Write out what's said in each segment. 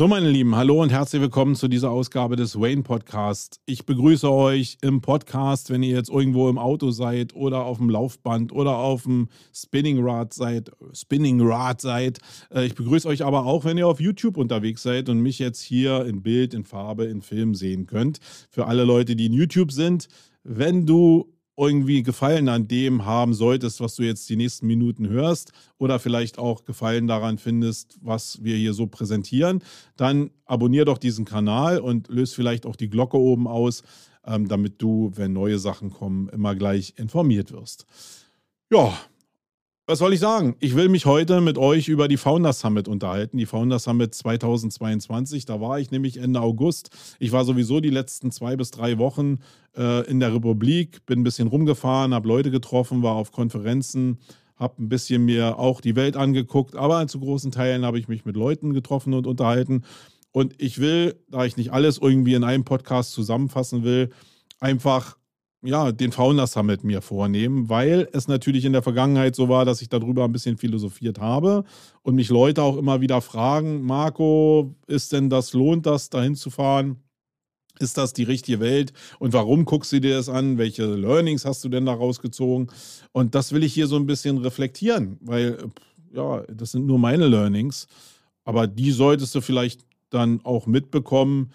So, meine Lieben, hallo und herzlich willkommen zu dieser Ausgabe des Wayne Podcast. Ich begrüße euch im Podcast, wenn ihr jetzt irgendwo im Auto seid oder auf dem Laufband oder auf dem Spinning Rad seid. Spinning Rad seid. Äh, ich begrüße euch aber auch, wenn ihr auf YouTube unterwegs seid und mich jetzt hier in Bild, in Farbe, in Film sehen könnt. Für alle Leute, die in YouTube sind, wenn du irgendwie Gefallen an dem haben solltest, was du jetzt die nächsten Minuten hörst oder vielleicht auch Gefallen daran findest, was wir hier so präsentieren, dann abonnier doch diesen Kanal und löse vielleicht auch die Glocke oben aus, ähm, damit du, wenn neue Sachen kommen, immer gleich informiert wirst. Ja, was soll ich sagen? Ich will mich heute mit euch über die Founder Summit unterhalten. Die Founder Summit 2022. Da war ich nämlich Ende August. Ich war sowieso die letzten zwei bis drei Wochen äh, in der Republik, bin ein bisschen rumgefahren, habe Leute getroffen, war auf Konferenzen, habe ein bisschen mir auch die Welt angeguckt. Aber zu großen Teilen habe ich mich mit Leuten getroffen und unterhalten. Und ich will, da ich nicht alles irgendwie in einem Podcast zusammenfassen will, einfach ja, den Founder Summit mir vornehmen, weil es natürlich in der Vergangenheit so war, dass ich darüber ein bisschen philosophiert habe und mich Leute auch immer wieder fragen, Marco, ist denn das, lohnt das, dahin zu fahren? Ist das die richtige Welt? Und warum guckst du dir das an? Welche Learnings hast du denn da rausgezogen? Und das will ich hier so ein bisschen reflektieren, weil, ja, das sind nur meine Learnings, aber die solltest du vielleicht dann auch mitbekommen,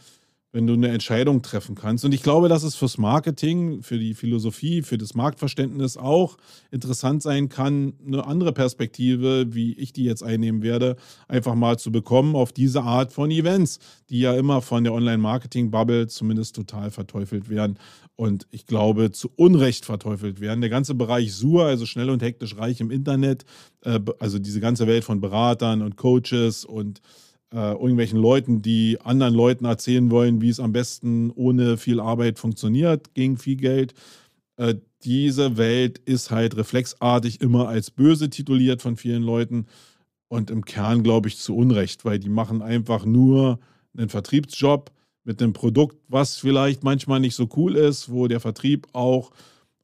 wenn du eine Entscheidung treffen kannst. Und ich glaube, dass es fürs Marketing, für die Philosophie, für das Marktverständnis auch interessant sein kann, eine andere Perspektive, wie ich die jetzt einnehmen werde, einfach mal zu bekommen auf diese Art von Events, die ja immer von der Online-Marketing-Bubble zumindest total verteufelt werden. Und ich glaube, zu Unrecht verteufelt werden. Der ganze Bereich SUR, also schnell und hektisch reich im Internet, äh, also diese ganze Welt von Beratern und Coaches und äh, irgendwelchen Leuten, die anderen Leuten erzählen wollen, wie es am besten ohne viel Arbeit funktioniert, gegen viel Geld. Äh, diese Welt ist halt reflexartig immer als böse tituliert von vielen Leuten und im Kern glaube ich zu Unrecht, weil die machen einfach nur einen Vertriebsjob mit einem Produkt, was vielleicht manchmal nicht so cool ist, wo der Vertrieb auch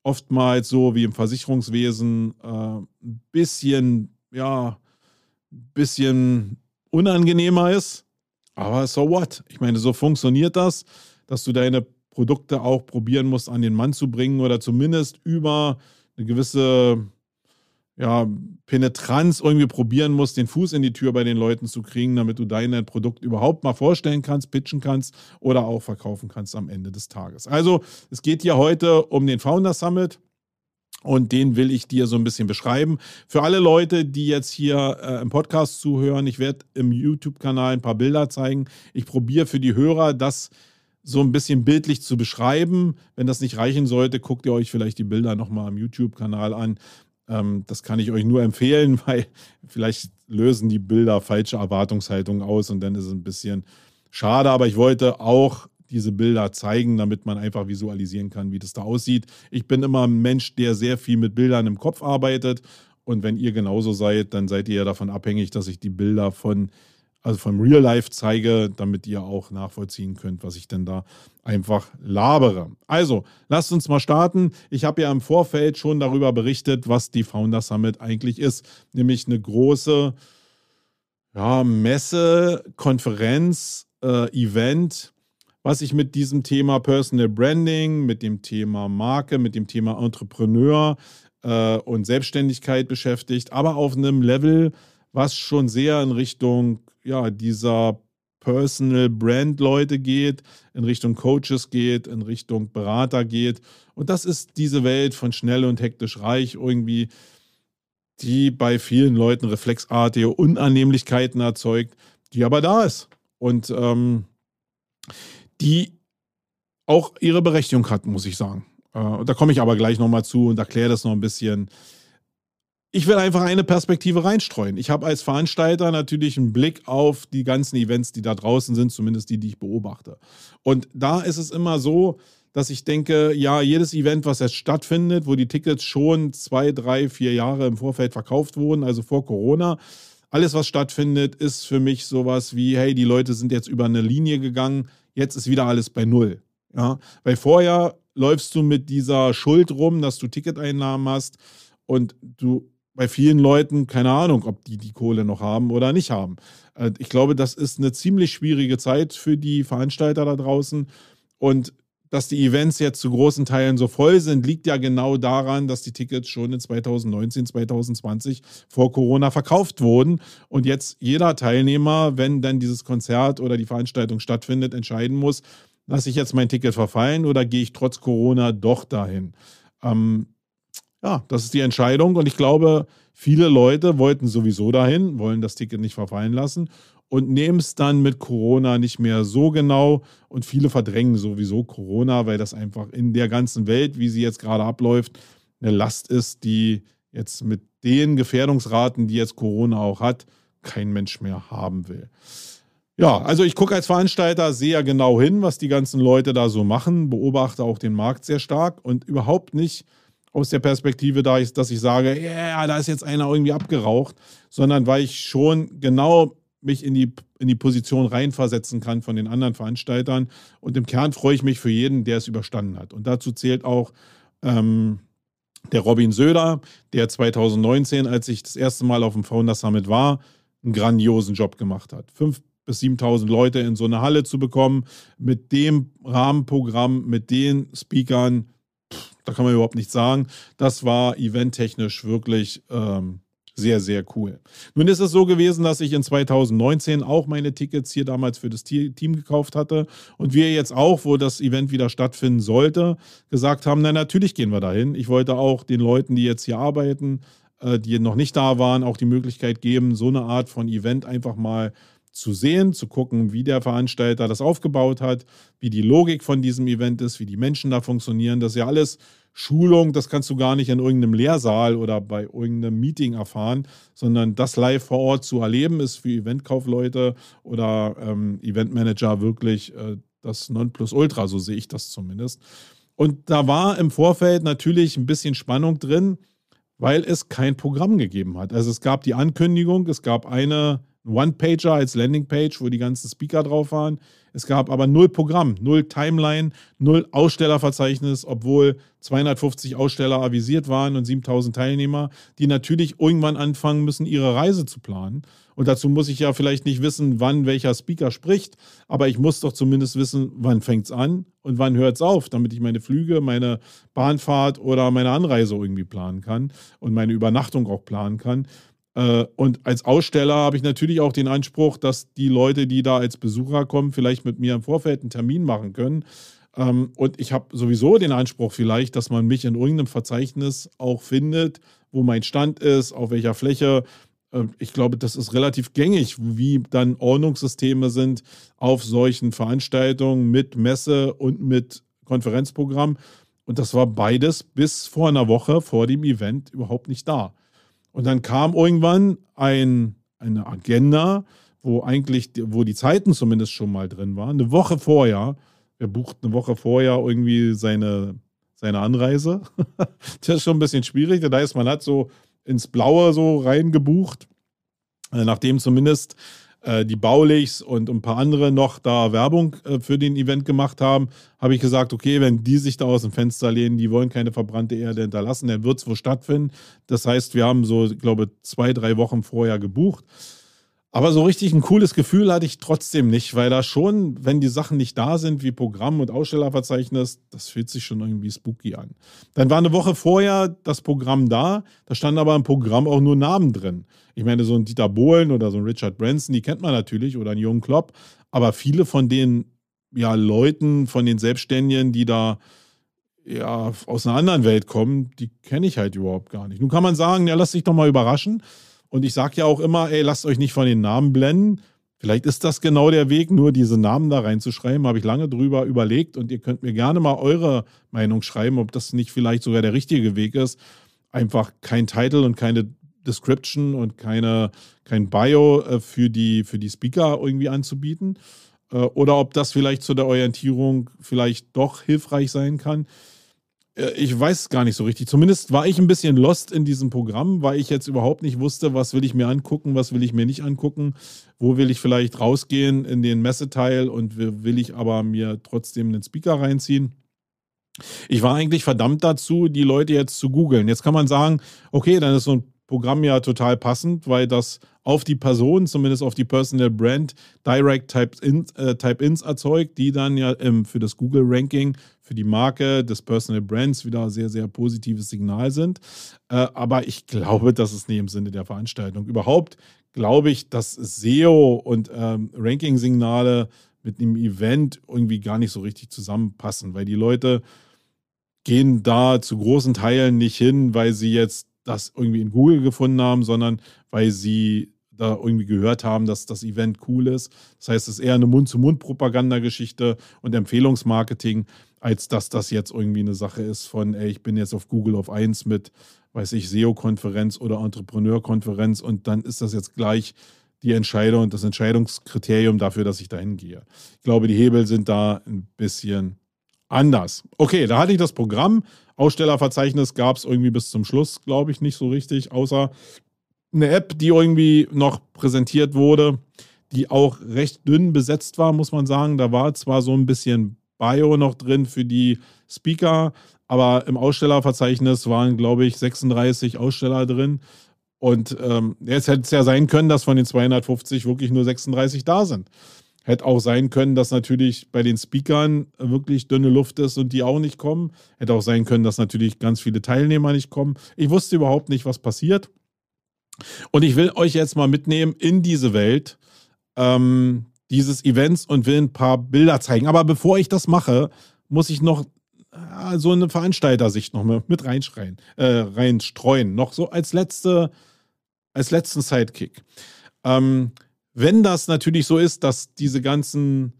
oftmals so wie im Versicherungswesen äh, ein bisschen, ja, bisschen unangenehmer ist. Aber so what? Ich meine, so funktioniert das, dass du deine Produkte auch probieren musst, an den Mann zu bringen oder zumindest über eine gewisse ja, Penetranz irgendwie probieren musst, den Fuß in die Tür bei den Leuten zu kriegen, damit du dein Produkt überhaupt mal vorstellen kannst, pitchen kannst oder auch verkaufen kannst am Ende des Tages. Also es geht hier heute um den Founder Summit. Und den will ich dir so ein bisschen beschreiben. Für alle Leute, die jetzt hier äh, im Podcast zuhören, ich werde im YouTube-Kanal ein paar Bilder zeigen. Ich probiere für die Hörer das so ein bisschen bildlich zu beschreiben. Wenn das nicht reichen sollte, guckt ihr euch vielleicht die Bilder nochmal am YouTube-Kanal an. Ähm, das kann ich euch nur empfehlen, weil vielleicht lösen die Bilder falsche Erwartungshaltungen aus und dann ist es ein bisschen schade. Aber ich wollte auch diese Bilder zeigen, damit man einfach visualisieren kann, wie das da aussieht. Ich bin immer ein Mensch, der sehr viel mit Bildern im Kopf arbeitet. Und wenn ihr genauso seid, dann seid ihr ja davon abhängig, dass ich die Bilder von, also vom Real Life zeige, damit ihr auch nachvollziehen könnt, was ich denn da einfach labere. Also, lasst uns mal starten. Ich habe ja im Vorfeld schon darüber berichtet, was die Founder Summit eigentlich ist, nämlich eine große ja, Messe, Konferenz, äh, Event, was sich mit diesem Thema Personal Branding, mit dem Thema Marke, mit dem Thema Entrepreneur äh, und Selbstständigkeit beschäftigt, aber auf einem Level, was schon sehr in Richtung ja, dieser Personal Brand Leute geht, in Richtung Coaches geht, in Richtung Berater geht. Und das ist diese Welt von schnell und hektisch reich irgendwie, die bei vielen Leuten reflexartige Unannehmlichkeiten erzeugt, die aber da ist. Und ähm, die auch ihre Berechtigung hat, muss ich sagen. Äh, da komme ich aber gleich nochmal zu und erkläre das noch ein bisschen. Ich will einfach eine Perspektive reinstreuen. Ich habe als Veranstalter natürlich einen Blick auf die ganzen Events, die da draußen sind, zumindest die, die ich beobachte. Und da ist es immer so, dass ich denke, ja, jedes Event, was jetzt stattfindet, wo die Tickets schon zwei, drei, vier Jahre im Vorfeld verkauft wurden, also vor Corona, alles, was stattfindet, ist für mich sowas wie, hey, die Leute sind jetzt über eine Linie gegangen, jetzt ist wieder alles bei Null. Ja? Weil vorher läufst du mit dieser Schuld rum, dass du Ticketeinnahmen hast und du bei vielen Leuten, keine Ahnung, ob die die Kohle noch haben oder nicht haben. Äh, ich glaube, das ist eine ziemlich schwierige Zeit für die Veranstalter da draußen. Und dass die Events jetzt zu großen Teilen so voll sind, liegt ja genau daran, dass die Tickets schon in 2019, 2020 vor Corona verkauft wurden. Und jetzt jeder Teilnehmer, wenn dann dieses Konzert oder die Veranstaltung stattfindet, entscheiden muss, lasse ich jetzt mein Ticket verfallen oder gehe ich trotz Corona doch dahin. Ähm, ja, das ist die Entscheidung. Und ich glaube, viele Leute wollten sowieso dahin, wollen das Ticket nicht verfallen lassen und nehmen es dann mit Corona nicht mehr so genau. Und viele verdrängen sowieso Corona, weil das einfach in der ganzen Welt, wie sie jetzt gerade abläuft, eine Last ist, die jetzt mit den Gefährdungsraten, die jetzt Corona auch hat, kein Mensch mehr haben will. Ja, also ich gucke als Veranstalter sehr genau hin, was die ganzen Leute da so machen, beobachte auch den Markt sehr stark und überhaupt nicht aus der Perspektive, dass ich sage, ja, yeah, da ist jetzt einer irgendwie abgeraucht, sondern weil ich schon genau mich in die, in die Position reinversetzen kann von den anderen Veranstaltern. Und im Kern freue ich mich für jeden, der es überstanden hat. Und dazu zählt auch ähm, der Robin Söder, der 2019, als ich das erste Mal auf dem Founder Summit war, einen grandiosen Job gemacht hat. Fünf bis 7000 Leute in so eine Halle zu bekommen, mit dem Rahmenprogramm, mit den Speakern, pff, da kann man überhaupt nichts sagen. Das war eventtechnisch wirklich ähm, sehr, sehr cool. Nun ist es so gewesen, dass ich in 2019 auch meine Tickets hier damals für das Team gekauft hatte und wir jetzt auch, wo das Event wieder stattfinden sollte, gesagt haben, na natürlich gehen wir dahin. Ich wollte auch den Leuten, die jetzt hier arbeiten, äh, die noch nicht da waren, auch die Möglichkeit geben, so eine Art von Event einfach mal zu sehen, zu gucken, wie der Veranstalter das aufgebaut hat, wie die Logik von diesem Event ist, wie die Menschen da funktionieren. Das ist ja alles Schulung, das kannst du gar nicht in irgendeinem Lehrsaal oder bei irgendeinem Meeting erfahren, sondern das live vor Ort zu erleben, ist für Eventkaufleute oder ähm, Eventmanager wirklich äh, das Nonplusultra, so sehe ich das zumindest. Und da war im Vorfeld natürlich ein bisschen Spannung drin, weil es kein Programm gegeben hat. Also es gab die Ankündigung, es gab eine One-Pager als Landingpage, wo die ganzen Speaker drauf waren. Es gab aber null Programm, null Timeline, null Ausstellerverzeichnis, obwohl 250 Aussteller avisiert waren und 7000 Teilnehmer, die natürlich irgendwann anfangen müssen, ihre Reise zu planen. Und dazu muss ich ja vielleicht nicht wissen, wann welcher Speaker spricht, aber ich muss doch zumindest wissen, wann fängt es an und wann hört es auf, damit ich meine Flüge, meine Bahnfahrt oder meine Anreise irgendwie planen kann und meine Übernachtung auch planen kann. Äh, und als Aussteller habe ich natürlich auch den Anspruch, dass die Leute, die da als Besucher kommen, vielleicht mit mir im Vorfeld einen Termin machen können. Ähm, und ich habe sowieso den Anspruch vielleicht, dass man mich in irgendeinem Verzeichnis auch findet, wo mein Stand ist, auf welcher Fläche. Ähm, ich glaube, das ist relativ gängig, wie dann Ordnungssysteme sind auf solchen Veranstaltungen mit Messe und mit Konferenzprogramm. Und das war beides bis vor einer Woche vor dem Event überhaupt nicht da. Und dann kam irgendwann ein, eine Agenda, wo eigentlich, wo die Zeiten zumindest schon mal drin waren. Eine Woche vorher, er bucht eine Woche vorher irgendwie seine, seine Anreise. das ist schon ein bisschen schwierig. Das heißt, man hat so ins Blaue so reingebucht, äh, nachdem zumindest äh, die Baulichs und ein paar andere noch da Werbung äh, für den Event gemacht haben, habe ich gesagt, okay, wenn die sich da aus dem Fenster lehnen, die wollen keine verbrannte Erde hinterlassen, dann wird es wohl stattfinden. Das heißt, wir haben so, ich glaube, zwei, drei Wochen vorher gebucht. Aber so richtig ein cooles Gefühl hatte ich trotzdem nicht, weil da schon, wenn die Sachen nicht da sind, wie Programm und Ausstellerverzeichnis, das fühlt sich schon irgendwie spooky an. Dann war eine Woche vorher das Programm da, da standen aber im Programm auch nur Namen drin. Ich meine, so ein Dieter Bohlen oder so ein Richard Branson, die kennt man natürlich, oder ein Jürgen Klopp, aber viele von den ja, Leuten, von den Selbstständigen, die da ja, aus einer anderen Welt kommen, die kenne ich halt überhaupt gar nicht. Nun kann man sagen, ja, lass dich doch mal überraschen. Und ich sage ja auch immer, ey, lasst euch nicht von den Namen blenden. Vielleicht ist das genau der Weg, nur diese Namen da reinzuschreiben. Habe ich lange drüber überlegt und ihr könnt mir gerne mal eure Meinung schreiben, ob das nicht vielleicht sogar der richtige Weg ist. Einfach kein Titel und keine Description und keine, kein Bio äh, für, die, für die Speaker irgendwie anzubieten. Äh, oder ob das vielleicht zu der Orientierung vielleicht doch hilfreich sein kann. Äh, ich weiß gar nicht so richtig. Zumindest war ich ein bisschen lost in diesem Programm, weil ich jetzt überhaupt nicht wusste, was will ich mir angucken, was will ich mir nicht angucken, wo will ich vielleicht rausgehen in den Messeteil und will ich aber mir trotzdem einen Speaker reinziehen. Ich war eigentlich verdammt dazu, die Leute jetzt zu googeln. Jetzt kann man sagen, okay, dann ist so ein Programm ja total passend, weil das auf die Person, zumindest auf die Personal Brand, Direct Type-Ins äh, Type erzeugt, die dann ja ähm, für das Google-Ranking, für die Marke des Personal Brands wieder sehr, sehr positives Signal sind. Äh, aber ich glaube, das ist nicht im Sinne der Veranstaltung. Überhaupt glaube ich, dass SEO und ähm, Ranking-Signale mit einem Event irgendwie gar nicht so richtig zusammenpassen, weil die Leute gehen da zu großen Teilen nicht hin, weil sie jetzt das irgendwie in Google gefunden haben, sondern weil sie da irgendwie gehört haben, dass das Event cool ist. Das heißt, es ist eher eine Mund-zu-Mund-Propaganda-Geschichte und Empfehlungsmarketing, als dass das jetzt irgendwie eine Sache ist von, ey, ich bin jetzt auf Google auf 1 mit, weiß ich, SEO-Konferenz oder Entrepreneur-Konferenz und dann ist das jetzt gleich die Entscheidung und das Entscheidungskriterium dafür, dass ich dahin gehe. Ich glaube, die Hebel sind da ein bisschen anders. Okay, da hatte ich das Programm. Ausstellerverzeichnis gab es irgendwie bis zum Schluss, glaube ich, nicht so richtig, außer eine App, die irgendwie noch präsentiert wurde, die auch recht dünn besetzt war, muss man sagen. Da war zwar so ein bisschen Bio noch drin für die Speaker, aber im Ausstellerverzeichnis waren, glaube ich, 36 Aussteller drin. Und ähm, jetzt hätte es ja sein können, dass von den 250 wirklich nur 36 da sind. Hätte auch sein können, dass natürlich bei den Speakern wirklich dünne Luft ist und die auch nicht kommen. Hätte auch sein können, dass natürlich ganz viele Teilnehmer nicht kommen. Ich wusste überhaupt nicht, was passiert. Und ich will euch jetzt mal mitnehmen in diese Welt ähm, dieses Events und will ein paar Bilder zeigen. Aber bevor ich das mache, muss ich noch äh, so eine Veranstaltersicht noch mit reinschreien, äh, reinstreuen. Noch so als letzte, als letzten Sidekick. Ähm, wenn das natürlich so ist, dass diese ganzen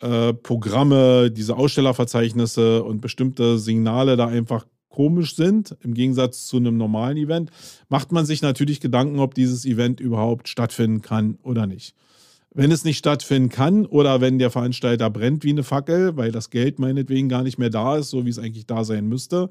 äh, Programme, diese Ausstellerverzeichnisse und bestimmte Signale da einfach komisch sind, im Gegensatz zu einem normalen Event, macht man sich natürlich Gedanken, ob dieses Event überhaupt stattfinden kann oder nicht. Wenn es nicht stattfinden kann oder wenn der Veranstalter brennt wie eine Fackel, weil das Geld meinetwegen gar nicht mehr da ist, so wie es eigentlich da sein müsste,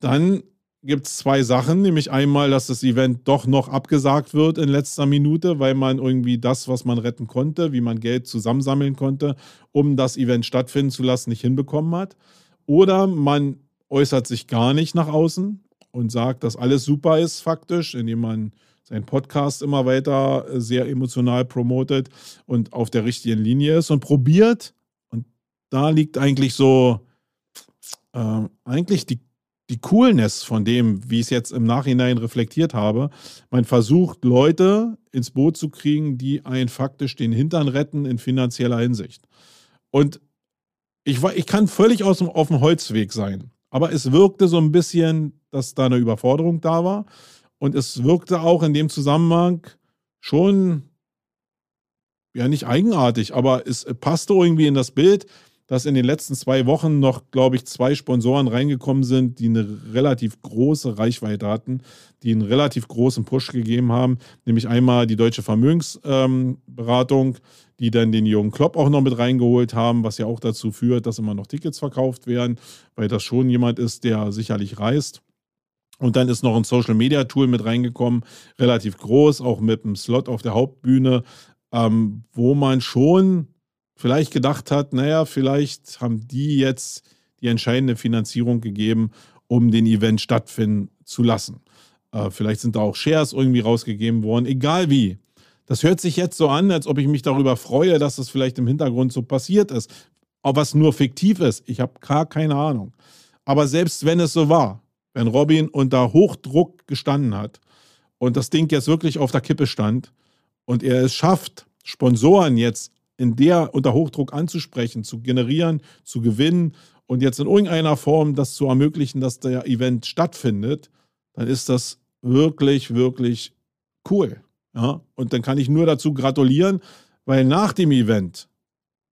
dann gibt es zwei Sachen, nämlich einmal, dass das Event doch noch abgesagt wird in letzter Minute, weil man irgendwie das, was man retten konnte, wie man Geld zusammensammeln konnte, um das Event stattfinden zu lassen, nicht hinbekommen hat. Oder man äußert sich gar nicht nach außen und sagt, dass alles super ist faktisch, indem man seinen Podcast immer weiter sehr emotional promotet und auf der richtigen Linie ist und probiert. Und da liegt eigentlich so äh, eigentlich die die Coolness von dem, wie ich es jetzt im Nachhinein reflektiert habe. Man versucht, Leute ins Boot zu kriegen, die einen faktisch den Hintern retten in finanzieller Hinsicht. Und ich, ich kann völlig aus dem, auf dem Holzweg sein, aber es wirkte so ein bisschen, dass da eine Überforderung da war. Und es wirkte auch in dem Zusammenhang schon, ja, nicht eigenartig, aber es passte irgendwie in das Bild dass in den letzten zwei Wochen noch, glaube ich, zwei Sponsoren reingekommen sind, die eine relativ große Reichweite hatten, die einen relativ großen Push gegeben haben. Nämlich einmal die Deutsche Vermögensberatung, ähm, die dann den jungen Klopp auch noch mit reingeholt haben, was ja auch dazu führt, dass immer noch Tickets verkauft werden, weil das schon jemand ist, der sicherlich reist. Und dann ist noch ein Social Media Tool mit reingekommen, relativ groß, auch mit einem Slot auf der Hauptbühne, ähm, wo man schon vielleicht gedacht hat, naja, vielleicht haben die jetzt die entscheidende Finanzierung gegeben, um den Event stattfinden zu lassen. Äh, vielleicht sind da auch Shares irgendwie rausgegeben worden, egal wie. Das hört sich jetzt so an, als ob ich mich darüber freue, dass das vielleicht im Hintergrund so passiert ist. Ob was nur fiktiv ist, ich habe gar keine Ahnung. Aber selbst wenn es so war, wenn Robin unter Hochdruck gestanden hat und das Ding jetzt wirklich auf der Kippe stand und er es schafft, Sponsoren jetzt in der unter Hochdruck anzusprechen, zu generieren, zu gewinnen und jetzt in irgendeiner Form das zu ermöglichen, dass der Event stattfindet, dann ist das wirklich, wirklich cool. Ja? Und dann kann ich nur dazu gratulieren, weil nach dem Event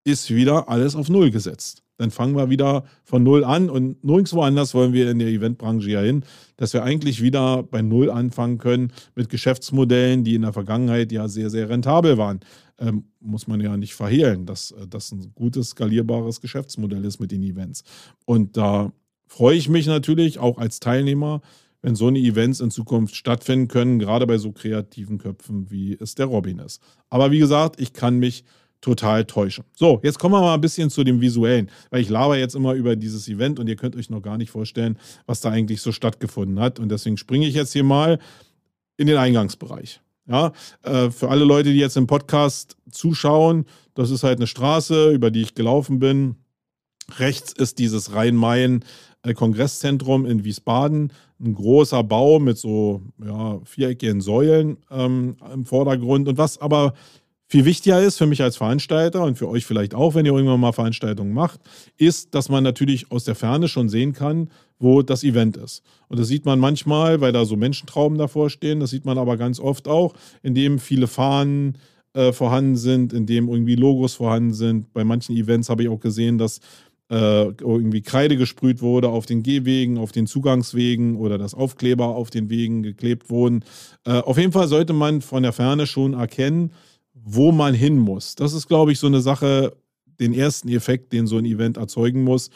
ist wieder alles auf Null gesetzt dann fangen wir wieder von Null an und nirgendwo anders wollen wir in der Eventbranche ja hin, dass wir eigentlich wieder bei Null anfangen können mit Geschäftsmodellen, die in der Vergangenheit ja sehr, sehr rentabel waren. Ähm, muss man ja nicht verhehlen, dass äh, das ein gutes, skalierbares Geschäftsmodell ist mit den Events. Und da freue ich mich natürlich auch als Teilnehmer, wenn so eine Events in Zukunft stattfinden können, gerade bei so kreativen Köpfen, wie es der Robin ist. Aber wie gesagt, ich kann mich total täuschen. So, jetzt kommen wir mal ein bisschen zu dem Visuellen, weil ich laber jetzt immer über dieses Event und ihr könnt euch noch gar nicht vorstellen, was da eigentlich so stattgefunden hat. Und deswegen springe ich jetzt hier mal in den Eingangsbereich. Ja, äh, für alle Leute, die jetzt im Podcast zuschauen, das ist halt eine Straße, über die ich gelaufen bin. Rechts ist dieses Rhein-Main-Kongresszentrum in Wiesbaden. Ein großer Bau mit so ja, viereckigen Säulen ähm, im Vordergrund. Und was aber viel wichtiger ist für mich als Veranstalter und für euch vielleicht auch, wenn ihr irgendwann mal Veranstaltungen macht, ist, dass man natürlich aus der Ferne schon sehen kann, wo das Event ist. Und das sieht man manchmal, weil da so Menschentrauben davor stehen. Das sieht man aber ganz oft auch, indem viele Fahnen äh, vorhanden sind, indem irgendwie Logos vorhanden sind. Bei manchen Events habe ich auch gesehen, dass äh, irgendwie Kreide gesprüht wurde auf den Gehwegen, auf den Zugangswegen oder dass Aufkleber auf den Wegen geklebt wurden. Äh, auf jeden Fall sollte man von der Ferne schon erkennen, wo man hin muss. Das ist, glaube ich, so eine Sache, den ersten Effekt, den so ein Event erzeugen muss,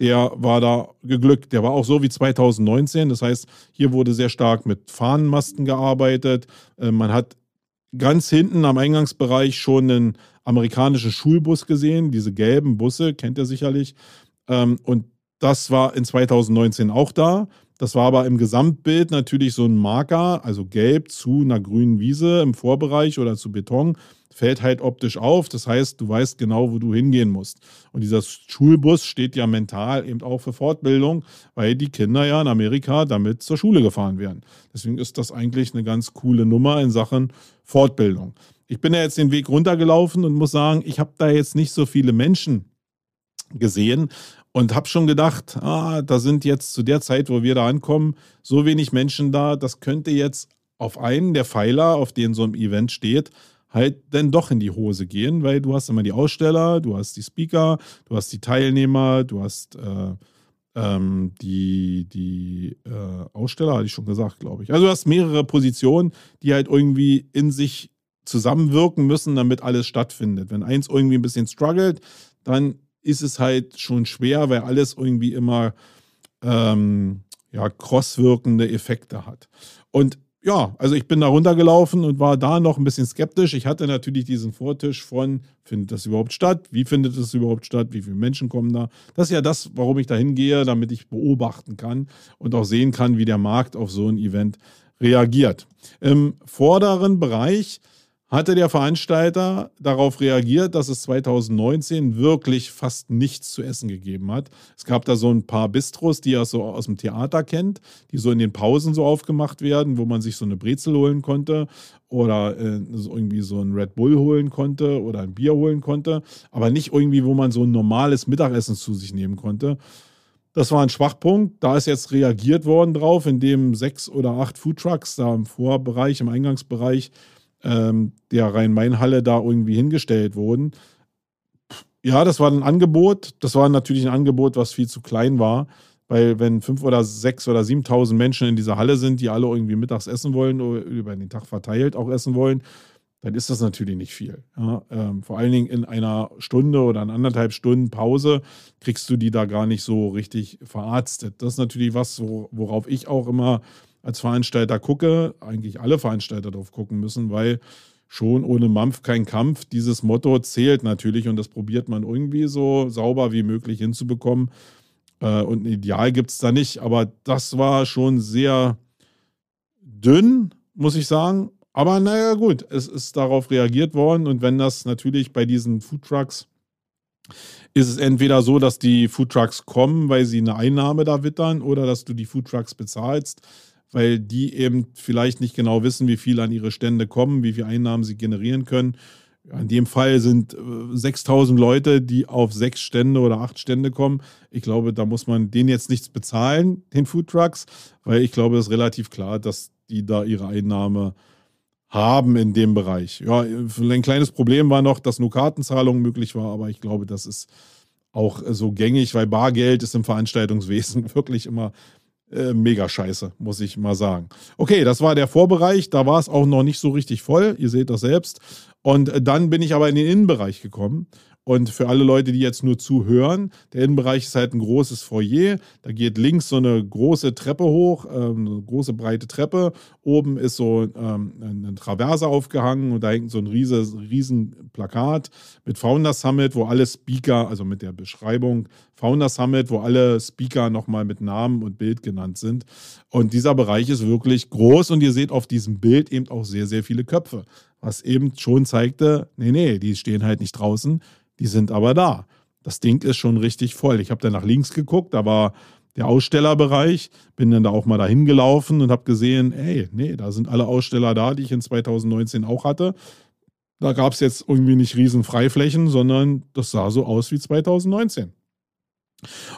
der war da geglückt. Der war auch so wie 2019. Das heißt, hier wurde sehr stark mit Fahnenmasten gearbeitet. Äh, man hat ganz hinten am Eingangsbereich schon einen amerikanischen Schulbus gesehen, diese gelben Busse, kennt ihr sicherlich. Ähm, und das war in 2019 auch da. Das war aber im Gesamtbild natürlich so ein Marker, also gelb zu einer grünen Wiese im Vorbereich oder zu Beton, fällt halt optisch auf. Das heißt, du weißt genau, wo du hingehen musst. Und dieser Schulbus steht ja mental eben auch für Fortbildung, weil die Kinder ja in Amerika damit zur Schule gefahren werden. Deswegen ist das eigentlich eine ganz coole Nummer in Sachen Fortbildung. Ich bin ja jetzt den Weg runtergelaufen und muss sagen, ich habe da jetzt nicht so viele Menschen gesehen und habe schon gedacht, ah, da sind jetzt zu der Zeit, wo wir da ankommen, so wenig Menschen da, das könnte jetzt auf einen der Pfeiler, auf denen so ein Event steht, halt dann doch in die Hose gehen, weil du hast immer die Aussteller, du hast die Speaker, du hast die Teilnehmer, du hast äh, ähm, die, die äh, Aussteller, hatte ich schon gesagt, glaube ich. Also du hast mehrere Positionen, die halt irgendwie in sich zusammenwirken müssen, damit alles stattfindet. Wenn eins irgendwie ein bisschen struggelt, dann ist es halt schon schwer, weil alles irgendwie immer ähm, ja, crosswirkende Effekte hat. Und ja, also ich bin da runtergelaufen und war da noch ein bisschen skeptisch. Ich hatte natürlich diesen Vortisch von, findet das überhaupt statt? Wie findet es überhaupt statt? Wie viele Menschen kommen da? Das ist ja das, warum ich da hingehe, damit ich beobachten kann und auch sehen kann, wie der Markt auf so ein Event reagiert. Im vorderen Bereich hatte der Veranstalter darauf reagiert, dass es 2019 wirklich fast nichts zu essen gegeben hat. Es gab da so ein paar Bistros, die er so aus dem Theater kennt, die so in den Pausen so aufgemacht werden, wo man sich so eine Brezel holen konnte oder äh, irgendwie so ein Red Bull holen konnte oder ein Bier holen konnte, aber nicht irgendwie, wo man so ein normales Mittagessen zu sich nehmen konnte. Das war ein Schwachpunkt. Da ist jetzt reagiert worden drauf, indem sechs oder acht Foodtrucks da im Vorbereich, im Eingangsbereich ähm, der Rhein-Main-Halle da irgendwie hingestellt wurden. Ja, das war ein Angebot. Das war natürlich ein Angebot, was viel zu klein war, weil wenn fünf oder sechs oder siebentausend Menschen in dieser Halle sind, die alle irgendwie mittags essen wollen oder über den Tag verteilt auch essen wollen, dann ist das natürlich nicht viel. Ja, ähm, vor allen Dingen in einer Stunde oder in anderthalb Stunden Pause kriegst du die da gar nicht so richtig verarztet. Das ist natürlich was, worauf ich auch immer als Veranstalter gucke, eigentlich alle Veranstalter darauf gucken müssen, weil schon ohne Mampf kein Kampf. Dieses Motto zählt natürlich und das probiert man irgendwie so sauber wie möglich hinzubekommen. Äh, und ein Ideal gibt es da nicht, aber das war schon sehr dünn, muss ich sagen. Aber naja, gut, es ist darauf reagiert worden und wenn das natürlich bei diesen Foodtrucks ist es entweder so, dass die Foodtrucks kommen, weil sie eine Einnahme da wittern oder dass du die Foodtrucks bezahlst weil die eben vielleicht nicht genau wissen, wie viel an ihre Stände kommen, wie viel Einnahmen sie generieren können. In dem Fall sind 6000 äh, Leute, die auf sechs Stände oder acht Stände kommen. Ich glaube, da muss man denen jetzt nichts bezahlen, den Foodtrucks, weil ich glaube, es ist relativ klar, dass die da ihre Einnahme haben in dem Bereich. Ja, ein kleines Problem war noch, dass nur Kartenzahlung möglich war, aber ich glaube, das ist auch so gängig, weil Bargeld ist im Veranstaltungswesen wirklich immer äh, mega scheiße, muss ich mal sagen. Okay, das war der Vorbereich. Da war es auch noch nicht so richtig voll. Ihr seht das selbst. Und äh, dann bin ich aber in den Innenbereich gekommen. Und für alle Leute, die jetzt nur zuhören, der Innenbereich ist halt ein großes Foyer. Da geht links so eine große Treppe hoch, ähm, eine große breite Treppe. Oben ist so ähm, eine Traverse aufgehangen und da hängt so ein riesiges, riesen Plakat mit Founder Summit, wo alle Speaker, also mit der Beschreibung Founder Summit, wo alle Speaker nochmal mit Namen und Bild genannt sind. Und dieser Bereich ist wirklich groß und ihr seht auf diesem Bild eben auch sehr, sehr viele Köpfe. Was eben schon zeigte, nee, nee, die stehen halt nicht draußen, die sind aber da. Das Ding ist schon richtig voll. Ich habe dann nach links geguckt, da war der Ausstellerbereich, bin dann da auch mal dahin gelaufen und habe gesehen, ey, nee, da sind alle Aussteller da, die ich in 2019 auch hatte. Da gab es jetzt irgendwie nicht riesen Freiflächen, sondern das sah so aus wie 2019.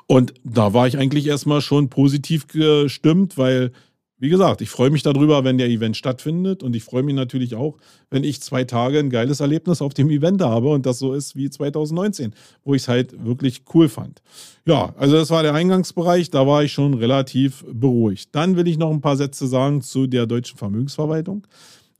Und da war ich eigentlich erstmal schon positiv gestimmt, weil wie gesagt, ich freue mich darüber, wenn der Event stattfindet und ich freue mich natürlich auch, wenn ich zwei Tage ein geiles Erlebnis auf dem Event habe und das so ist wie 2019, wo ich es halt wirklich cool fand. Ja, also das war der Eingangsbereich, da war ich schon relativ beruhigt. Dann will ich noch ein paar Sätze sagen zu der Deutschen Vermögensverwaltung.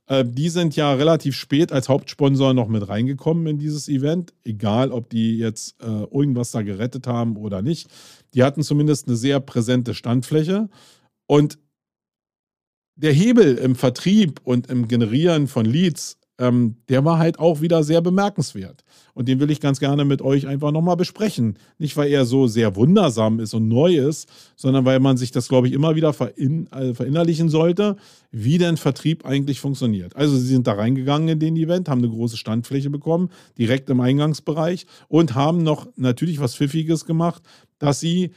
Äh, die sind ja relativ spät als Hauptsponsor noch mit reingekommen in dieses Event, egal ob die jetzt äh, irgendwas da gerettet haben oder nicht. Die hatten zumindest eine sehr präsente Standfläche und der Hebel im Vertrieb und im Generieren von Leads, ähm, der war halt auch wieder sehr bemerkenswert. Und den will ich ganz gerne mit euch einfach nochmal besprechen. Nicht, weil er so sehr wundersam ist und neu ist, sondern weil man sich das, glaube ich, immer wieder verin äh, verinnerlichen sollte, wie denn Vertrieb eigentlich funktioniert. Also sie sind da reingegangen in den Event, haben eine große Standfläche bekommen, direkt im Eingangsbereich und haben noch natürlich was Pfiffiges gemacht, dass sie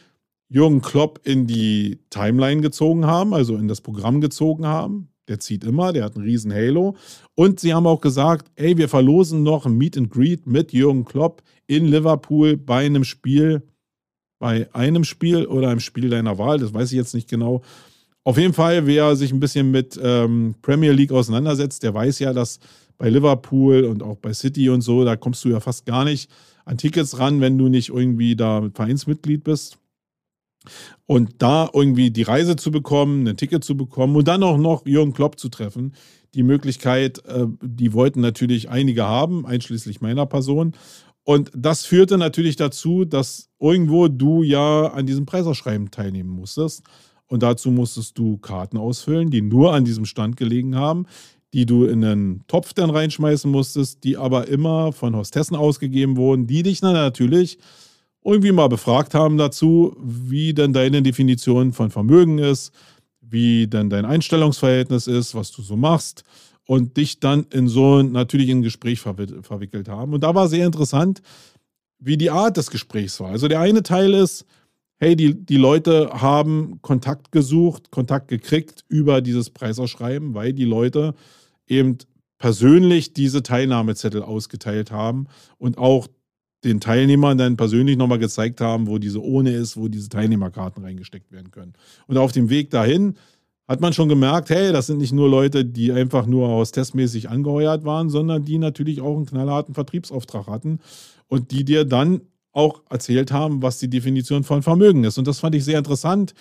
Jürgen Klopp in die Timeline gezogen haben, also in das Programm gezogen haben. Der zieht immer, der hat einen riesen Halo. Und sie haben auch gesagt, ey, wir verlosen noch ein Meet and Greet mit Jürgen Klopp in Liverpool bei einem Spiel, bei einem Spiel oder einem Spiel deiner Wahl, das weiß ich jetzt nicht genau. Auf jeden Fall, wer sich ein bisschen mit ähm, Premier League auseinandersetzt, der weiß ja, dass bei Liverpool und auch bei City und so, da kommst du ja fast gar nicht an Tickets ran, wenn du nicht irgendwie da Vereinsmitglied bist. Und da irgendwie die Reise zu bekommen, ein Ticket zu bekommen und dann auch noch Jürgen Klopp zu treffen, die Möglichkeit, äh, die wollten natürlich einige haben, einschließlich meiner Person. Und das führte natürlich dazu, dass irgendwo du ja an diesem Preisausschreiben teilnehmen musstest. Und dazu musstest du Karten ausfüllen, die nur an diesem Stand gelegen haben, die du in einen Topf dann reinschmeißen musstest, die aber immer von Hostessen ausgegeben wurden, die dich dann natürlich irgendwie mal befragt haben dazu, wie denn deine Definition von Vermögen ist, wie denn dein Einstellungsverhältnis ist, was du so machst und dich dann in so natürlich ein Gespräch verwickelt haben. Und da war sehr interessant, wie die Art des Gesprächs war. Also der eine Teil ist, hey, die, die Leute haben Kontakt gesucht, Kontakt gekriegt über dieses Preisausschreiben, weil die Leute eben persönlich diese Teilnahmezettel ausgeteilt haben und auch den Teilnehmern dann persönlich nochmal gezeigt haben, wo diese ohne ist, wo diese Teilnehmerkarten reingesteckt werden können. Und auf dem Weg dahin hat man schon gemerkt, hey, das sind nicht nur Leute, die einfach nur aus testmäßig angeheuert waren, sondern die natürlich auch einen knallharten Vertriebsauftrag hatten und die dir dann auch erzählt haben, was die Definition von Vermögen ist. Und das fand ich sehr interessant,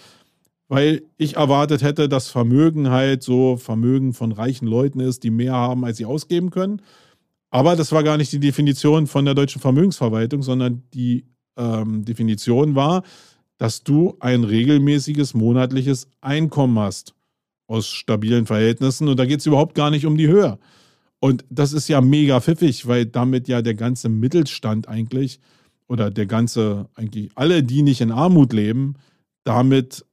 weil ich erwartet hätte, dass Vermögen halt so Vermögen von reichen Leuten ist, die mehr haben, als sie ausgeben können. Aber das war gar nicht die Definition von der deutschen Vermögensverwaltung, sondern die ähm, Definition war, dass du ein regelmäßiges monatliches Einkommen hast aus stabilen Verhältnissen. Und da geht es überhaupt gar nicht um die Höhe. Und das ist ja mega pfiffig, weil damit ja der ganze Mittelstand eigentlich oder der ganze, eigentlich alle, die nicht in Armut leben, damit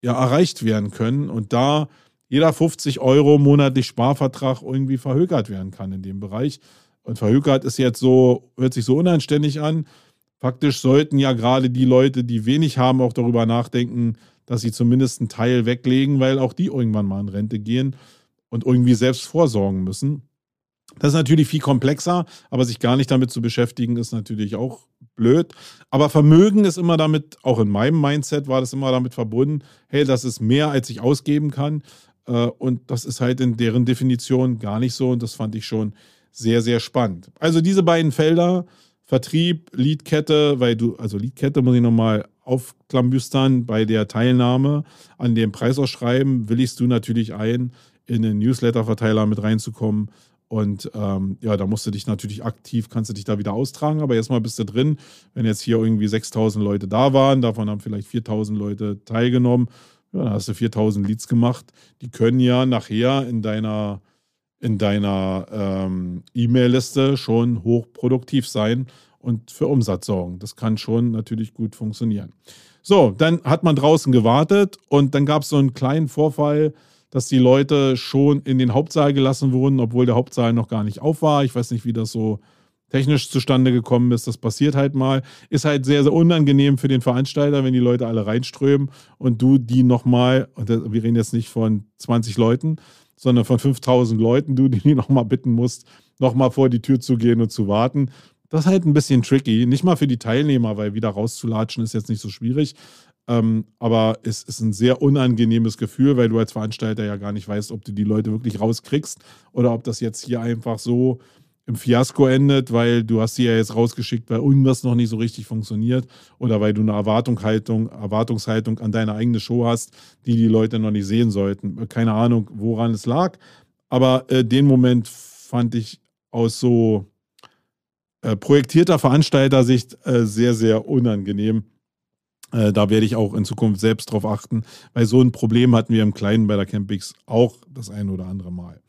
ja erreicht werden können. Und da jeder 50 Euro monatlich Sparvertrag irgendwie verhökert werden kann in dem Bereich. Und verhökert ist jetzt so, hört sich so unanständig an. Faktisch sollten ja gerade die Leute, die wenig haben, auch darüber nachdenken, dass sie zumindest einen Teil weglegen, weil auch die irgendwann mal in Rente gehen und irgendwie selbst vorsorgen müssen. Das ist natürlich viel komplexer, aber sich gar nicht damit zu beschäftigen, ist natürlich auch blöd. Aber Vermögen ist immer damit, auch in meinem Mindset war das immer damit verbunden, hey, das ist mehr, als ich ausgeben kann. Äh, und das ist halt in deren Definition gar nicht so. Und das fand ich schon sehr, sehr spannend. Also diese beiden Felder, Vertrieb, Leadkette, weil du, also Leadkette muss ich nochmal aufklambüstern, bei der Teilnahme an dem Preisausschreiben willigst du natürlich ein, in den Newsletter-Verteiler mit reinzukommen Und ähm, ja, da musst du dich natürlich aktiv, kannst du dich da wieder austragen, aber erstmal bist du drin. Wenn jetzt hier irgendwie 6000 Leute da waren, davon haben vielleicht 4000 Leute teilgenommen, ja, dann hast du 4000 Leads gemacht. Die können ja nachher in deiner, in deiner ähm, E-Mail-Liste schon hochproduktiv sein und für Umsatz sorgen. Das kann schon natürlich gut funktionieren. So, dann hat man draußen gewartet und dann gab es so einen kleinen Vorfall dass die Leute schon in den Hauptsaal gelassen wurden, obwohl der Hauptsaal noch gar nicht auf war. Ich weiß nicht, wie das so technisch zustande gekommen ist. Das passiert halt mal. Ist halt sehr, sehr unangenehm für den Veranstalter, wenn die Leute alle reinströmen und du die nochmal, und wir reden jetzt nicht von 20 Leuten, sondern von 5000 Leuten, du die nochmal bitten musst, nochmal vor die Tür zu gehen und zu warten. Das ist halt ein bisschen tricky. Nicht mal für die Teilnehmer, weil wieder rauszulatschen ist jetzt nicht so schwierig. Ähm, aber es ist ein sehr unangenehmes Gefühl, weil du als Veranstalter ja gar nicht weißt, ob du die Leute wirklich rauskriegst oder ob das jetzt hier einfach so im Fiasko endet, weil du hast sie ja jetzt rausgeschickt, weil irgendwas noch nicht so richtig funktioniert oder weil du eine Erwartungshaltung, Erwartungshaltung an deine eigene Show hast, die die Leute noch nicht sehen sollten. Keine Ahnung, woran es lag, aber äh, den Moment fand ich aus so äh, projektierter Veranstalter-Sicht äh, sehr, sehr unangenehm äh, da werde ich auch in Zukunft selbst drauf achten, weil so ein Problem hatten wir im Kleinen bei der Campix auch das ein oder andere Mal.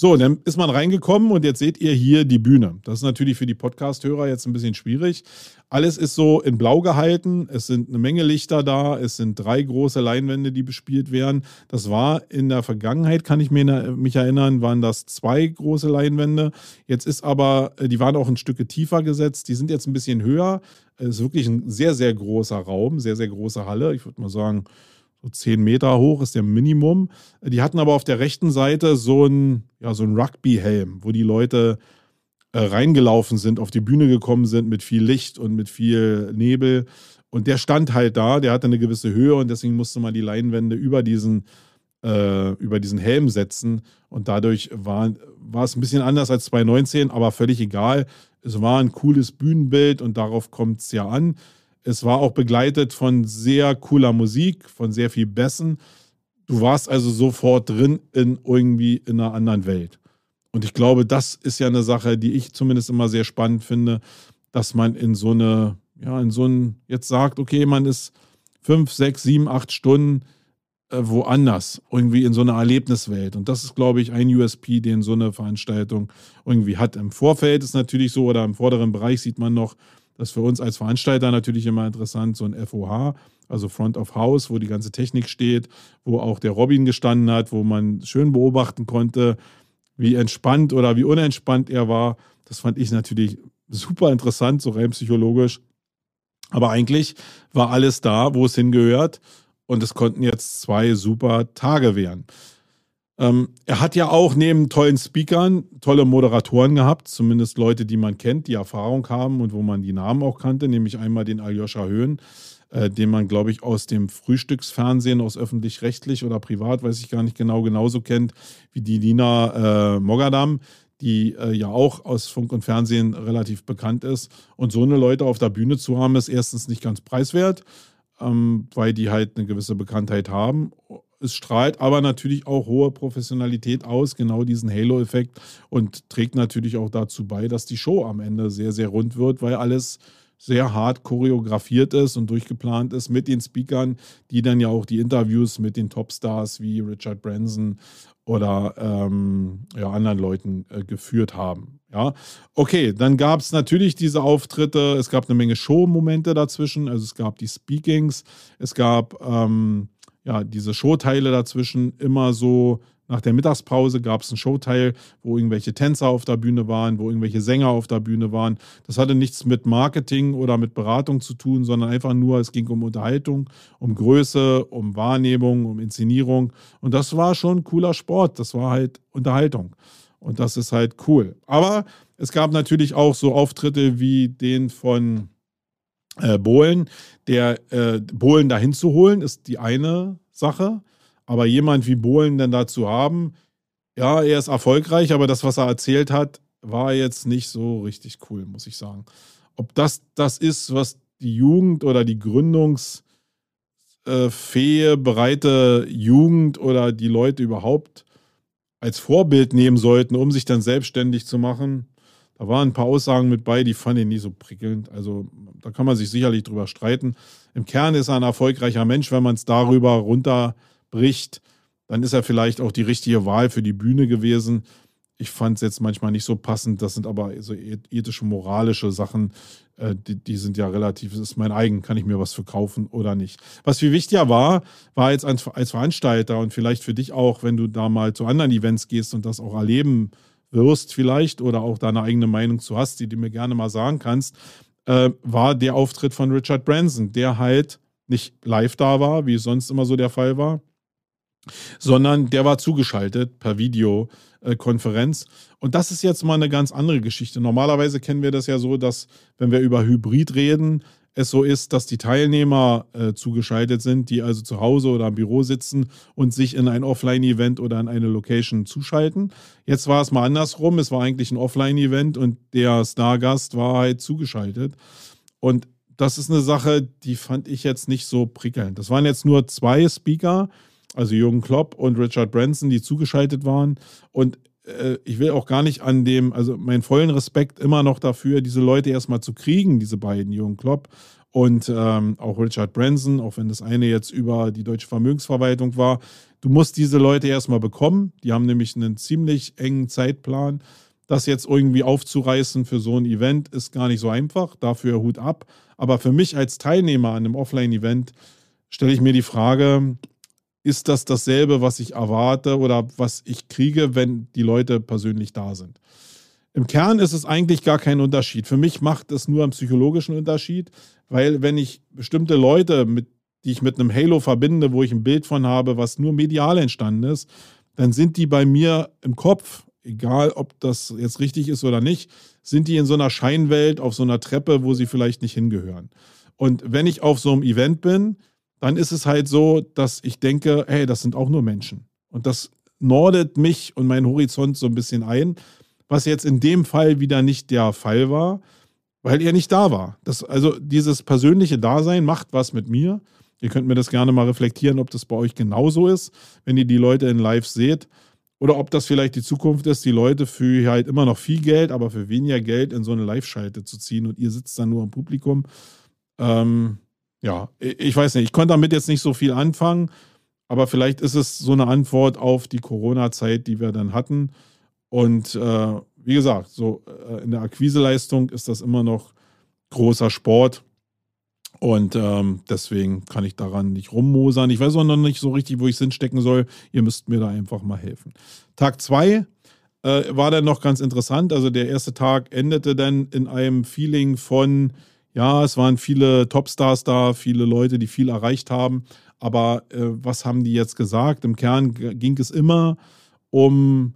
So, dann ist man reingekommen und jetzt seht ihr hier die Bühne. Das ist natürlich für die Podcast-Hörer jetzt ein bisschen schwierig. Alles ist so in Blau gehalten. Es sind eine Menge Lichter da. Es sind drei große Leinwände, die bespielt werden. Das war in der Vergangenheit, kann ich mich erinnern, waren das zwei große Leinwände. Jetzt ist aber, äh, die waren auch ein Stück tiefer gesetzt. Die sind jetzt ein bisschen höher. Es ist wirklich ein sehr, sehr großer Raum, sehr, sehr große Halle. Ich würde mal sagen, so zehn Meter hoch ist der Minimum. Die hatten aber auf der rechten Seite so einen, ja, so einen Rugby-Helm, wo die Leute äh, reingelaufen sind, auf die Bühne gekommen sind mit viel Licht und mit viel Nebel. Und der stand halt da, der hatte eine gewisse Höhe und deswegen musste man die Leinwände über diesen, äh, über diesen Helm setzen. Und dadurch war, war es ein bisschen anders als 2019, aber völlig egal. Es war ein cooles Bühnenbild und darauf kommt es ja an. Es war auch begleitet von sehr cooler Musik, von sehr viel Bässen. Du warst also sofort drin in irgendwie in einer anderen Welt. Und ich glaube, das ist ja eine Sache, die ich zumindest immer sehr spannend finde, dass man in so eine, ja, in so ein, jetzt sagt, okay, man ist fünf, sechs, sieben, acht Stunden woanders, irgendwie in so einer Erlebniswelt. Und das ist, glaube ich, ein USP, den so eine Veranstaltung irgendwie hat. Im Vorfeld ist natürlich so, oder im vorderen Bereich sieht man noch das ist für uns als Veranstalter natürlich immer interessant, so ein FOH, also Front of House, wo die ganze Technik steht, wo auch der Robin gestanden hat, wo man schön beobachten konnte, wie entspannt oder wie unentspannt er war. Das fand ich natürlich super interessant, so rein psychologisch. Aber eigentlich war alles da, wo es hingehört. Und es konnten jetzt zwei super Tage werden. Ähm, er hat ja auch neben tollen Speakern tolle Moderatoren gehabt, zumindest Leute, die man kennt, die Erfahrung haben und wo man die Namen auch kannte, nämlich einmal den Aljoscha Höhn, äh, den man, glaube ich, aus dem Frühstücksfernsehen, aus öffentlich-rechtlich oder privat, weiß ich gar nicht genau, genauso kennt wie die Lina äh, Mogadam, die äh, ja auch aus Funk und Fernsehen relativ bekannt ist. Und so eine Leute auf der Bühne zu haben, ist erstens nicht ganz preiswert, ähm, weil die halt eine gewisse Bekanntheit haben. Es strahlt aber natürlich auch hohe Professionalität aus, genau diesen Halo-Effekt und trägt natürlich auch dazu bei, dass die Show am Ende sehr, sehr rund wird, weil alles sehr hart choreografiert ist und durchgeplant ist mit den Speakern, die dann ja auch die Interviews mit den Topstars wie Richard Branson oder ähm, ja, anderen Leuten äh, geführt haben. Ja, okay, dann gab es natürlich diese Auftritte, es gab eine Menge Show-Momente dazwischen, also es gab die Speakings, es gab ähm, ja, diese Showteile dazwischen. Immer so nach der Mittagspause gab es einen Showteil, wo irgendwelche Tänzer auf der Bühne waren, wo irgendwelche Sänger auf der Bühne waren. Das hatte nichts mit Marketing oder mit Beratung zu tun, sondern einfach nur, es ging um Unterhaltung, um Größe, um Wahrnehmung, um Inszenierung. Und das war schon cooler Sport. Das war halt Unterhaltung. Und das ist halt cool. Aber es gab natürlich auch so Auftritte wie den von äh, Bohlen, der äh, Bohlen dahin zu holen, ist die eine Sache. Aber jemand wie Bohlen dann dazu haben, ja, er ist erfolgreich, aber das, was er erzählt hat, war jetzt nicht so richtig cool, muss ich sagen. Ob das das ist, was die Jugend oder die Gründungsfähe, bereite Jugend oder die Leute überhaupt als Vorbild nehmen sollten, um sich dann selbstständig zu machen. Da waren ein paar Aussagen mit bei, die fand ich nie so prickelnd. Also da kann man sich sicherlich drüber streiten. Im Kern ist er ein erfolgreicher Mensch, wenn man es darüber runterbricht, dann ist er vielleicht auch die richtige Wahl für die Bühne gewesen. Ich fand es jetzt manchmal nicht so passend. Das sind aber so ethische, moralische Sachen, äh, die, die, sind ja relativ, das ist mein eigen, kann ich mir was verkaufen oder nicht. Was viel wichtiger war, war jetzt als, als Veranstalter und vielleicht für dich auch, wenn du da mal zu anderen Events gehst und das auch erleben wirst vielleicht oder auch deine eigene Meinung zu hast, die du mir gerne mal sagen kannst, äh, war der Auftritt von Richard Branson, der halt nicht live da war, wie es sonst immer so der Fall war, sondern der war zugeschaltet per Videokonferenz. Und das ist jetzt mal eine ganz andere Geschichte. Normalerweise kennen wir das ja so, dass wenn wir über Hybrid reden, es so ist, dass die Teilnehmer äh, zugeschaltet sind, die also zu Hause oder im Büro sitzen und sich in ein Offline-Event oder in eine Location zuschalten. Jetzt war es mal andersrum. Es war eigentlich ein Offline-Event und der Stargast war halt zugeschaltet. Und das ist eine Sache, die fand ich jetzt nicht so prickelnd. Das waren jetzt nur zwei Speaker, also Jürgen Klopp und Richard Branson, die zugeschaltet waren. Und äh, ich will auch gar nicht an dem, also meinen vollen Respekt immer noch dafür, diese Leute erstmal zu kriegen, diese beiden, Jürgen Klopp und ähm, auch Richard Branson, auch wenn das eine jetzt über die deutsche Vermögensverwaltung war. Du musst diese Leute erstmal bekommen. Die haben nämlich einen ziemlich engen Zeitplan. Das jetzt irgendwie aufzureißen für so ein Event ist gar nicht so einfach. Dafür Hut ab. Aber für mich als Teilnehmer an einem Offline-Event stelle ich mir die Frage, ist das dasselbe, was ich erwarte oder was ich kriege, wenn die Leute persönlich da sind. Im Kern ist es eigentlich gar kein Unterschied. Für mich macht es nur einen psychologischen Unterschied, weil wenn ich bestimmte Leute, mit, die ich mit einem Halo verbinde, wo ich ein Bild von habe, was nur medial entstanden ist, dann sind die bei mir im Kopf, egal ob das jetzt richtig ist oder nicht, sind die in so einer Scheinwelt auf so einer Treppe, wo sie vielleicht nicht hingehören. Und wenn ich auf so einem Event bin, dann ist es halt so, dass ich denke, hey, das sind auch nur Menschen. Und das nordet mich und meinen Horizont so ein bisschen ein, was jetzt in dem Fall wieder nicht der Fall war, weil er nicht da war. Das, also dieses persönliche Dasein macht was mit mir. Ihr könnt mir das gerne mal reflektieren, ob das bei euch genauso ist, wenn ihr die Leute in Live seht. Oder ob das vielleicht die Zukunft ist, die Leute für halt immer noch viel Geld, aber für weniger Geld in so eine Live-Schalte zu ziehen und ihr sitzt dann nur im Publikum. Ähm, ja, ich weiß nicht, ich konnte damit jetzt nicht so viel anfangen, aber vielleicht ist es so eine Antwort auf die Corona-Zeit, die wir dann hatten. Und äh, wie gesagt, so äh, in der Akquiseleistung ist das immer noch großer Sport. Und ähm, deswegen kann ich daran nicht rummosern. Ich weiß auch noch nicht so richtig, wo ich es hinstecken soll. Ihr müsst mir da einfach mal helfen. Tag zwei äh, war dann noch ganz interessant. Also der erste Tag endete dann in einem Feeling von ja, es waren viele Topstars da, viele Leute, die viel erreicht haben. Aber äh, was haben die jetzt gesagt? Im Kern ging es immer um,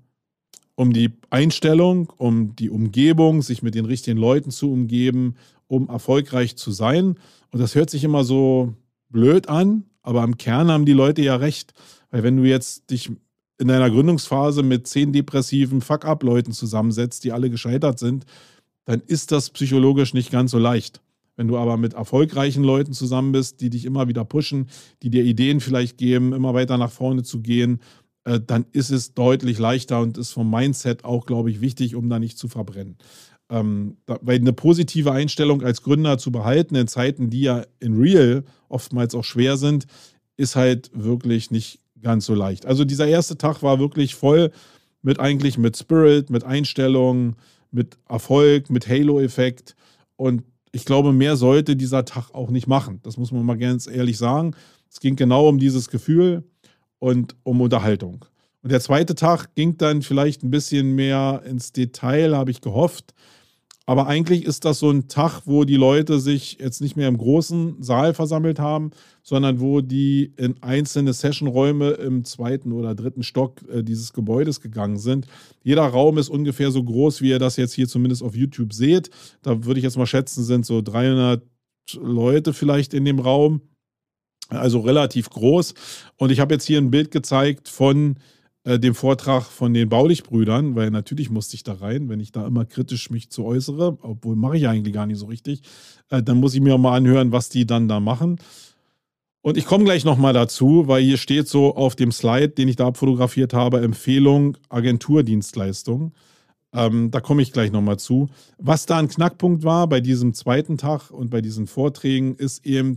um die Einstellung, um die Umgebung, sich mit den richtigen Leuten zu umgeben, um erfolgreich zu sein. Und das hört sich immer so blöd an, aber im Kern haben die Leute ja recht. Weil wenn du jetzt dich in deiner Gründungsphase mit zehn depressiven Fuck-up-Leuten zusammensetzt, die alle gescheitert sind, dann ist das psychologisch nicht ganz so leicht. Wenn du aber mit erfolgreichen Leuten zusammen bist, die dich immer wieder pushen, die dir Ideen vielleicht geben, immer weiter nach vorne zu gehen, äh, dann ist es deutlich leichter und ist vom Mindset auch, glaube ich, wichtig, um da nicht zu verbrennen. Ähm, da, weil eine positive Einstellung als Gründer zu behalten in Zeiten, die ja in real oftmals auch schwer sind, ist halt wirklich nicht ganz so leicht. Also dieser erste Tag war wirklich voll mit eigentlich mit Spirit, mit Einstellung, mit Erfolg, mit Halo-Effekt und ich glaube, mehr sollte dieser Tag auch nicht machen. Das muss man mal ganz ehrlich sagen. Es ging genau um dieses Gefühl und um Unterhaltung. Und der zweite Tag ging dann vielleicht ein bisschen mehr ins Detail, habe ich gehofft. Aber eigentlich ist das so ein Tag, wo die Leute sich jetzt nicht mehr im großen Saal versammelt haben, sondern wo die in einzelne Sessionräume im zweiten oder dritten Stock äh, dieses Gebäudes gegangen sind. Jeder Raum ist ungefähr so groß, wie ihr das jetzt hier zumindest auf YouTube seht. Da würde ich jetzt mal schätzen, sind so 300 Leute vielleicht in dem Raum. Also relativ groß. Und ich habe jetzt hier ein Bild gezeigt von äh, dem Vortrag von den Baulich-Brüdern, weil natürlich musste ich da rein, wenn ich da immer kritisch mich zu äußere, obwohl mache ich eigentlich gar nicht so richtig, äh, dann muss ich mir auch mal anhören, was die dann da machen. Und ich komme gleich nochmal dazu, weil hier steht so auf dem Slide, den ich da abfotografiert habe, Empfehlung Agenturdienstleistung. Ähm, da komme ich gleich nochmal zu. Was da ein Knackpunkt war bei diesem zweiten Tag und bei diesen Vorträgen, ist eben,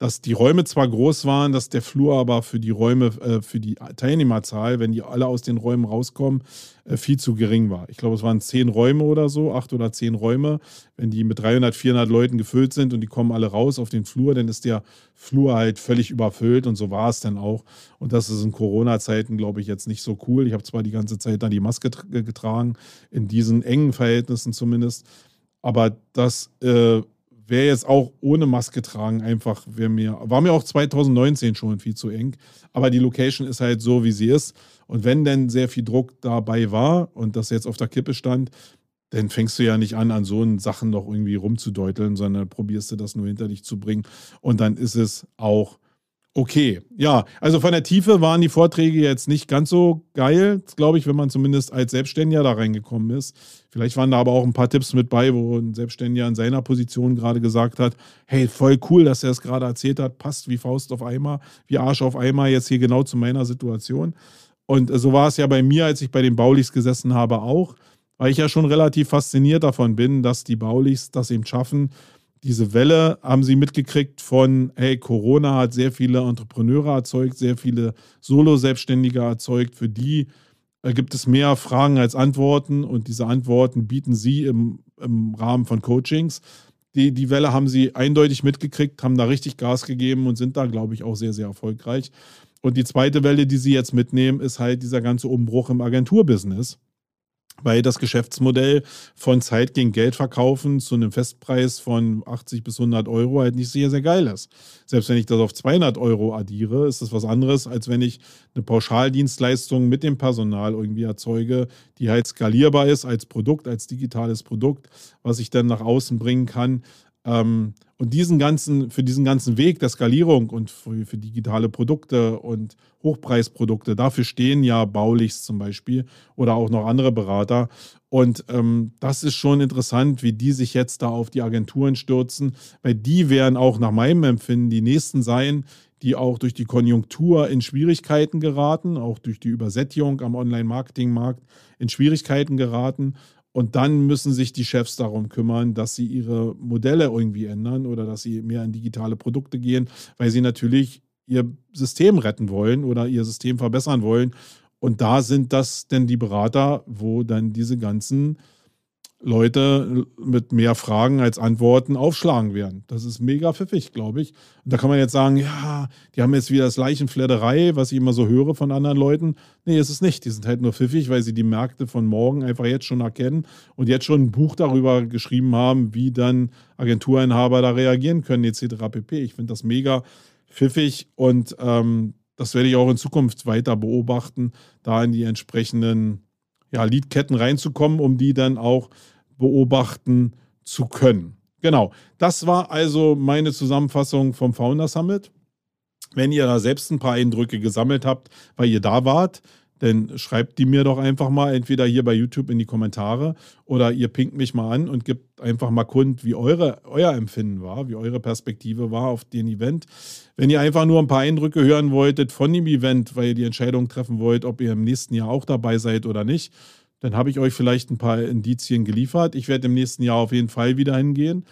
dass die Räume zwar groß waren, dass der Flur aber für die Räume, äh, für die Teilnehmerzahl, wenn die alle aus den Räumen rauskommen, äh, viel zu gering war. Ich glaube, es waren zehn Räume oder so, acht oder zehn Räume. Wenn die mit 300, 400 Leuten gefüllt sind und die kommen alle raus auf den Flur, dann ist der Flur halt völlig überfüllt und so war es dann auch. Und das ist in Corona-Zeiten, glaube ich, jetzt nicht so cool. Ich habe zwar die ganze Zeit dann die Maske getragen, in diesen engen Verhältnissen zumindest, aber das äh, wäre jetzt auch ohne Maske tragen einfach, wäre mir, war mir auch 2019 schon viel zu eng. Aber die Location ist halt so, wie sie ist. Und wenn denn sehr viel Druck dabei war und das jetzt auf der Kippe stand, dann fängst du ja nicht an, an so Sachen noch irgendwie rumzudeuteln, sondern probierst du das nur hinter dich zu bringen. Und dann ist es auch Okay, ja, also von der Tiefe waren die Vorträge jetzt nicht ganz so geil, glaube ich, wenn man zumindest als Selbstständiger da reingekommen ist. Vielleicht waren da aber auch ein paar Tipps mit bei, wo ein Selbstständiger in seiner Position gerade gesagt hat, hey, voll cool, dass er es gerade erzählt hat, passt wie Faust auf Eimer, wie Arsch auf Eimer jetzt hier genau zu meiner Situation. Und so war es ja bei mir, als ich bei den Baulichs gesessen habe, auch, weil ich ja schon relativ fasziniert davon bin, dass die Baulichs das eben schaffen, diese Welle haben sie mitgekriegt von, hey, Corona hat sehr viele Entrepreneure erzeugt, sehr viele Solo-Selbstständige erzeugt. Für die äh, gibt es mehr Fragen als Antworten und diese Antworten bieten sie im, im Rahmen von Coachings. Die, die Welle haben sie eindeutig mitgekriegt, haben da richtig Gas gegeben und sind da, glaube ich, auch sehr, sehr erfolgreich. Und die zweite Welle, die sie jetzt mitnehmen, ist halt dieser ganze Umbruch im Agenturbusiness weil das Geschäftsmodell von Zeit gegen Geld verkaufen zu einem Festpreis von 80 bis 100 Euro halt nicht sehr, sehr geil ist. Selbst wenn ich das auf 200 Euro addiere, ist das was anderes, als wenn ich eine Pauschaldienstleistung mit dem Personal irgendwie erzeuge, die halt skalierbar ist als Produkt, als digitales Produkt, was ich dann nach außen bringen kann. Ähm, und diesen ganzen, für diesen ganzen Weg der Skalierung und für, für, digitale Produkte und Hochpreisprodukte, dafür stehen ja Baulichs zum Beispiel oder auch noch andere Berater. Und ähm, das ist schon interessant, wie die sich jetzt da auf die Agenturen stürzen, weil die werden auch nach meinem Empfinden die nächsten sein, die auch durch die Konjunktur in Schwierigkeiten geraten, auch durch die Übersättigung am Online-Marketing-Markt in Schwierigkeiten geraten und dann müssen sich die Chefs darum kümmern, dass sie ihre Modelle irgendwie ändern oder dass sie mehr in digitale Produkte gehen, weil sie natürlich ihr System retten wollen oder ihr System verbessern wollen. Und da sind das denn die Berater, wo dann diese ganzen Leute mit mehr Fragen als Antworten aufschlagen werden. Das ist mega pfiffig, glaube ich. Und da kann man jetzt sagen, ja, die haben jetzt wieder das Leichenfledderei, was ich immer so höre von anderen Leuten. Nee, ist es nicht. Die sind halt nur pfiffig, weil sie die Märkte von morgen einfach jetzt schon erkennen und jetzt schon ein Buch darüber geschrieben haben, wie dann Agenturinhaber da reagieren können, etc. pp. Ich finde das mega pfiffig und ähm, das werde ich auch in Zukunft weiter beobachten, da in die entsprechenden ja, Liedketten reinzukommen, um die dann auch beobachten zu können. Genau, das war also meine Zusammenfassung vom Founder Summit. Wenn ihr da selbst ein paar Eindrücke gesammelt habt, weil ihr da wart, dann schreibt die mir doch einfach mal entweder hier bei YouTube in die Kommentare oder ihr pinkt mich mal an und gebt einfach mal kund, wie eure, euer Empfinden war, wie eure Perspektive war auf den Event. Wenn ihr einfach nur ein paar Eindrücke hören wolltet von dem Event, weil ihr die Entscheidung treffen wollt, ob ihr im nächsten Jahr auch dabei seid oder nicht, dann habe ich euch vielleicht ein paar Indizien geliefert. Ich werde im nächsten Jahr auf jeden Fall wieder hingehen.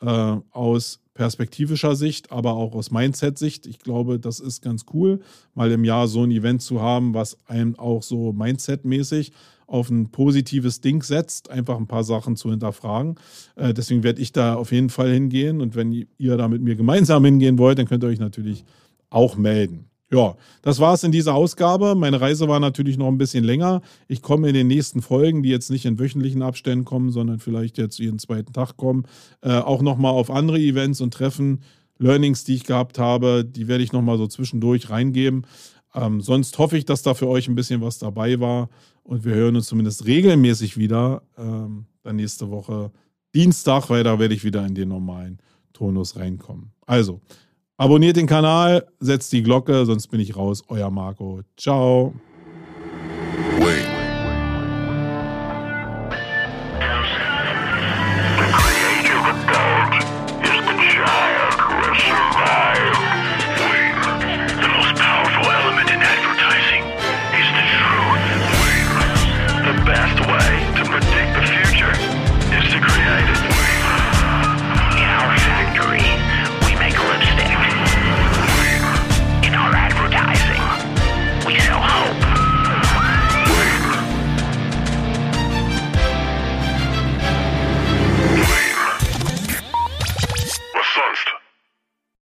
Äh, aus perspektivischer Sicht, aber auch aus Mindset-Sicht. Ich glaube, das ist ganz cool, mal im Jahr so ein Event zu haben, was einem auch so Mindset-mäßig auf ein positives Ding setzt, einfach ein paar Sachen zu hinterfragen. Äh, deswegen werde ich da auf jeden Fall hingehen und wenn ihr da mit mir gemeinsam hingehen wollt, dann könnt ihr euch natürlich auch melden. Ja, das war es in dieser Ausgabe. Meine Reise war natürlich noch ein bisschen länger. Ich komme in den nächsten Folgen, die jetzt nicht in wöchentlichen Abständen kommen, sondern vielleicht jetzt jeden zweiten Tag kommen, äh, auch nochmal auf andere Events und Treffen, Learnings, die ich gehabt habe, die werde ich nochmal so zwischendurch reingeben. Ähm, sonst hoffe ich, dass da für euch ein bisschen was dabei war und wir hören uns zumindest regelmäßig wieder. Ähm, dann nächste Woche Dienstag, weil da werde ich wieder in den normalen Tonus reinkommen. Also, Abonniert den Kanal, setzt die Glocke, sonst bin ich raus. Euer Marco. Ciao.